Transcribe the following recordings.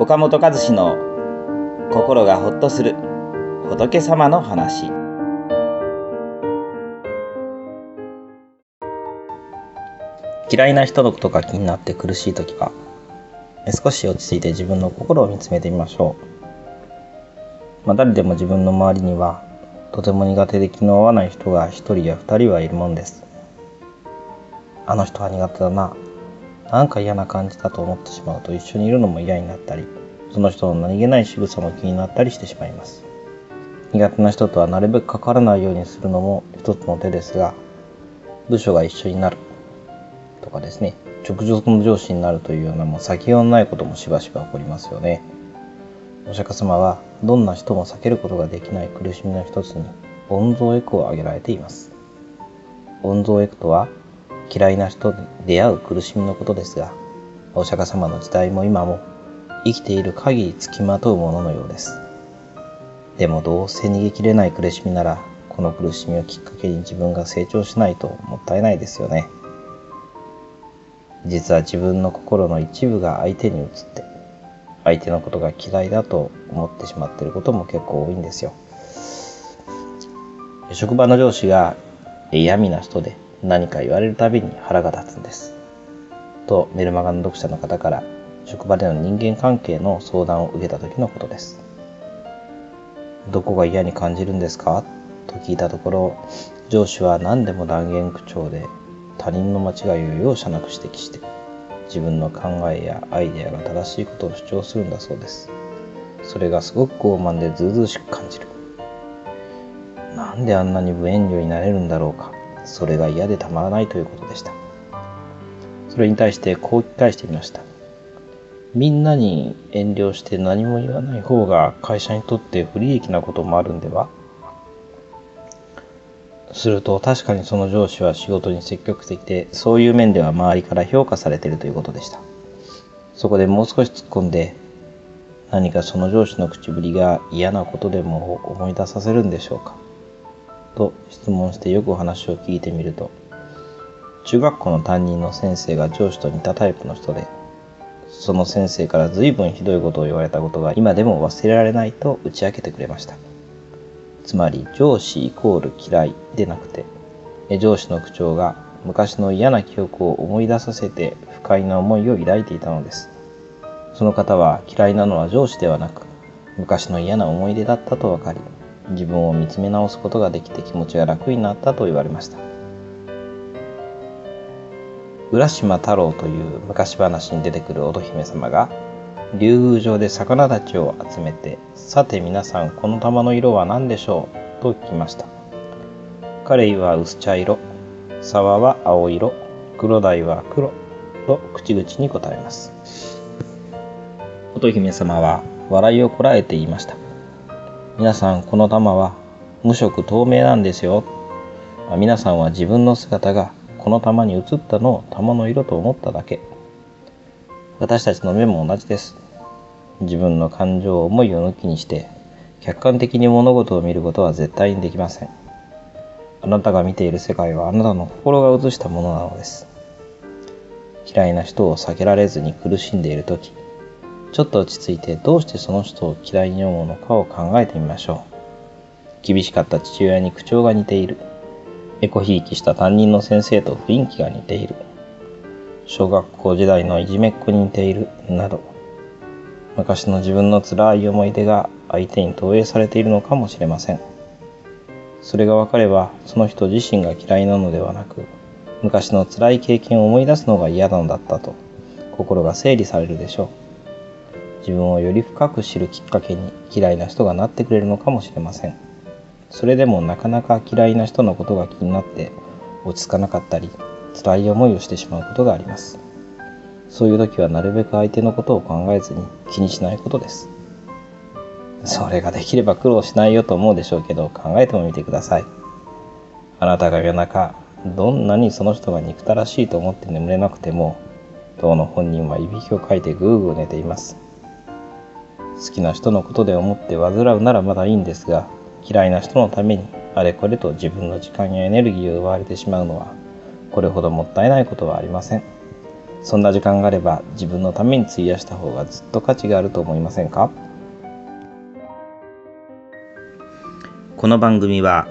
岡本和志の心がほっとする仏様の話。嫌いな人のことが気になって苦しい時は少し落ち着いて自分の心を見つめてみましょう、まあ、誰でも自分の周りにはとても苦手で気の合わない人が一人や二人はいるもんです。あの人は苦手だな。なんか嫌な感じだと思ってしまうと一緒にいるのも嫌になったりその人の何気ない仕草も気になったりしてしまいます。苦手な人とはなるべく関わらないようにするのも一つの手ですが部署が一緒になるとかですね直属の上司になるというようなもう先がないこともしばしば起こりますよね。お釈迦様はどんな人も避けることができない苦しみの一つに温蔵エクを挙げられています。温蔵エクとは嫌いな人に出会う苦しみのことですがお釈迦様の時代も今も生きている限りつきまとうもののようです。でもどうせ逃げきれない苦しみならこの苦しみをきっかけに自分が成長しないともったいないですよね。実は自分の心の一部が相手に移って相手のことが嫌いだと思ってしまってることも結構多いんですよ。職場の上司が嫌味な人で何か言われるたびに腹が立つんです。とメルマガの読者の方から職場での人間関係の相談を受けた時のことです。どこが嫌に感じるんですか？と聞いたところ上司は何でも断言口調で他人の間違いを容赦なく指摘して自分の考えやアイデアが正しいことを主張するんだそうです。それがすごく傲慢でずうずうしく感じる。なんであんなに無遠慮になれるんだろうか。それが嫌でたまらないということでした。それに対してこう聞き返してみました。みんなに遠慮して何も言わない方が会社にとって不利益なこともあるんでは？すると確かにその上司は仕事に積極的でそういう面では周りから評価されているということでした。そこでもう少し突っ込んで何かその上司の口ぶりが嫌なことでも思い出させるんでしょうか？と質問してよくお話を聞いてみると中学校の担任の先生が上司と似たタイプの人でその先生から随分ひどいことを言われたことが今でも忘れられないと打ち明けてくれました。つまり上司イコール嫌いでなくて上司の口調が昔の嫌な記憶を思い出させて不快な思いを抱いていたのです。その方は嫌いなのは上司ではなく昔の嫌な思い出だったと分かり自分を見つめ直すことができて気持ちが楽になったと言われました。浦島太郎という昔話に出てくる乙姫様が竜宮城で魚たちを集めて「さて皆さんこの玉の色は何でしょう?」と聞きました。彼は薄茶色沢は青色黒鯛は黒と口々に答えます。乙姫様は笑いをこらえて言いました。皆さんこの玉は無色透明なんですよ。皆さんは自分の姿がこの玉に映ったのを玉の色と思っただけ。私たちの目も同じです。自分の感情を、思いを抜きにして、客観的に物事を見ることは絶対にできません。あなたが見ている世界はあなたの心が映したものなのです。嫌いな人を避けられずに苦しんでいる時ちょっと落ち着いてどうしてその人を嫌いに思うのかを考えてみましょう。厳しかった父親に口調が似ている。エコひいきした担任の先生と雰囲気が似ている。小学校時代のいじめっ子に似ている。など。昔の自分の辛い思い出が相手に投影されているのかもしれません。それが分かれば、その人自身が嫌いなのではなく、昔の辛い経験を思い出すのが嫌なのだったと、心が整理されるでしょう。自分をより深く知るきっかけに嫌いな人がなってくれるのかもしれません。それでもなかなか嫌いな人のことが気になって落ち着かなかったり辛い思いをしてしまうことがあります。そういう時はなるべく相手のことを考えずに気にしないことです。それができれば苦労しないよと思うでしょうけど考えてもみてください。あなたが夜中どんなにその人が憎たらしいと思って眠れなくても当の本人はいびきをかいてぐーぐー寝ています。好きな人のことで思って患うならまだいいんですが嫌いな人のためにあれこれと自分の時間やエネルギーを奪われてしまうのはこれほどもったいないことはありません。そんな時間があれば自分のために費やした方がずっと価値があると思いませんか？この番組は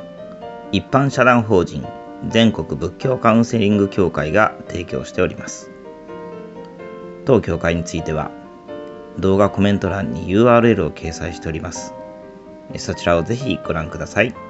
一般社団法人全国仏教カウンセリング協会が提供しております。当協会については動画コメント欄に URL を掲載しておりますそちらをぜひご覧ください。